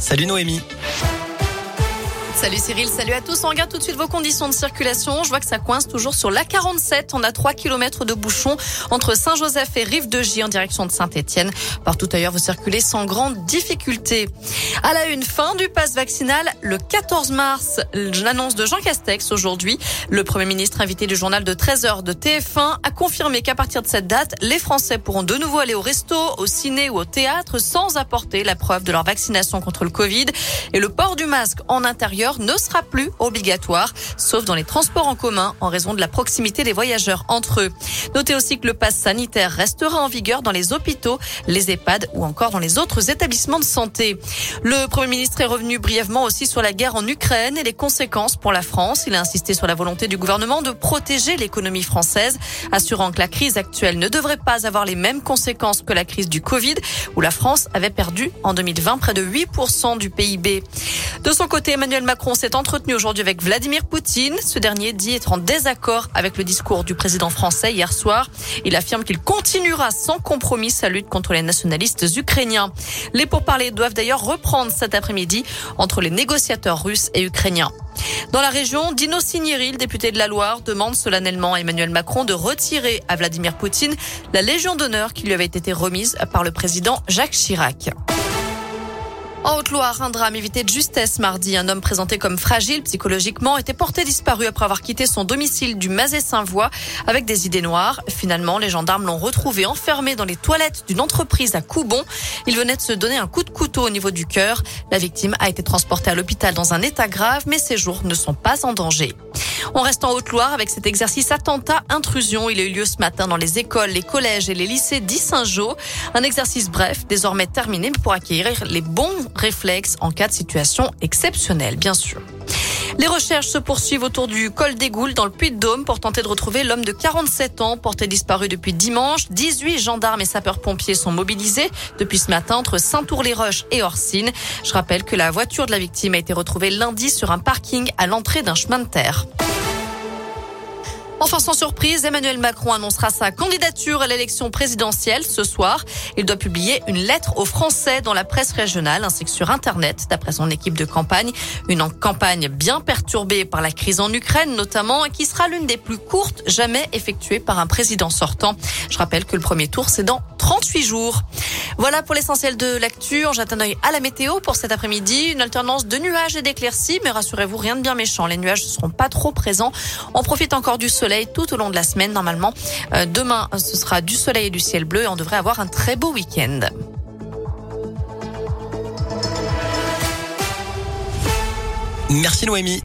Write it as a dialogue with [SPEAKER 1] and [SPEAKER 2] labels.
[SPEAKER 1] Salut Noémie.
[SPEAKER 2] Salut Cyril, salut à tous. On regarde tout de suite vos conditions de circulation. Je vois que ça coince toujours sur l'A47. On a 3 km de bouchons entre Saint-Joseph et Rive-de-Gy en direction de Saint-Etienne. Partout ailleurs, vous circulez sans grande difficulté. À la une, fin du pass vaccinal le 14 mars. L'annonce de Jean Castex aujourd'hui. Le Premier ministre invité du journal de 13h de TF1 a confirmé qu'à partir de cette date, les Français pourront de nouveau aller au resto, au ciné ou au théâtre sans apporter la preuve de leur vaccination contre le Covid. Et le port du masque en intérieur ne sera plus obligatoire, sauf dans les transports en commun en raison de la proximité des voyageurs entre eux. Notez aussi que le pass sanitaire restera en vigueur dans les hôpitaux, les EHPAD ou encore dans les autres établissements de santé. Le Premier ministre est revenu brièvement aussi sur la guerre en Ukraine et les conséquences pour la France. Il a insisté sur la volonté du gouvernement de protéger l'économie française, assurant que la crise actuelle ne devrait pas avoir les mêmes conséquences que la crise du Covid, où la France avait perdu en 2020 près de 8% du PIB. De son côté, Emmanuel Macron s'est entretenu aujourd'hui avec Vladimir Poutine. Ce dernier dit être en désaccord avec le discours du président français hier soir. Il affirme qu'il continuera sans compromis sa lutte contre les nationalistes ukrainiens. Les pourparlers doivent d'ailleurs reprendre cet après-midi entre les négociateurs russes et ukrainiens. Dans la région, Dino Signory, le député de la Loire, demande solennellement à Emmanuel Macron de retirer à Vladimir Poutine la Légion d'honneur qui lui avait été remise par le président Jacques Chirac. En Haute-Loire, un drame évité de justesse mardi. Un homme présenté comme fragile psychologiquement était porté disparu après avoir quitté son domicile du Mazet-Saint-Voix avec des idées noires. Finalement, les gendarmes l'ont retrouvé enfermé dans les toilettes d'une entreprise à Coubon. Il venait de se donner un coup de couteau au niveau du cœur. La victime a été transportée à l'hôpital dans un état grave, mais ses jours ne sont pas en danger. On reste en Haute-Loire avec cet exercice attentat-intrusion. Il a eu lieu ce matin dans les écoles, les collèges et les lycées d'Issingeau. Un exercice bref, désormais terminé pour acquérir les bons réflexes en cas de situation exceptionnelle, bien sûr. Les recherches se poursuivent autour du col des Goules dans le Puy-de-Dôme pour tenter de retrouver l'homme de 47 ans porté disparu depuis dimanche. 18 gendarmes et sapeurs-pompiers sont mobilisés depuis ce matin entre Saint-Tour-les-Roches et Orsine. Je rappelle que la voiture de la victime a été retrouvée lundi sur un parking à l'entrée d'un chemin de terre. Enfin, sans surprise, Emmanuel Macron annoncera sa candidature à l'élection présidentielle ce soir. Il doit publier une lettre aux Français dans la presse régionale ainsi que sur Internet, d'après son équipe de campagne. Une campagne bien perturbée par la crise en Ukraine notamment qui sera l'une des plus courtes jamais effectuées par un président sortant. Je rappelle que le premier tour, c'est dans 38 jours. Voilà pour l'essentiel de l'actu. On jette un œil à la météo pour cet après-midi. Une alternance de nuages et d'éclaircies, mais rassurez-vous, rien de bien méchant. Les nuages ne seront pas trop présents. On profite encore du soleil tout au long de la semaine normalement. Euh, demain, ce sera du soleil et du ciel bleu et on devrait avoir un très beau week-end.
[SPEAKER 1] Merci Noémie.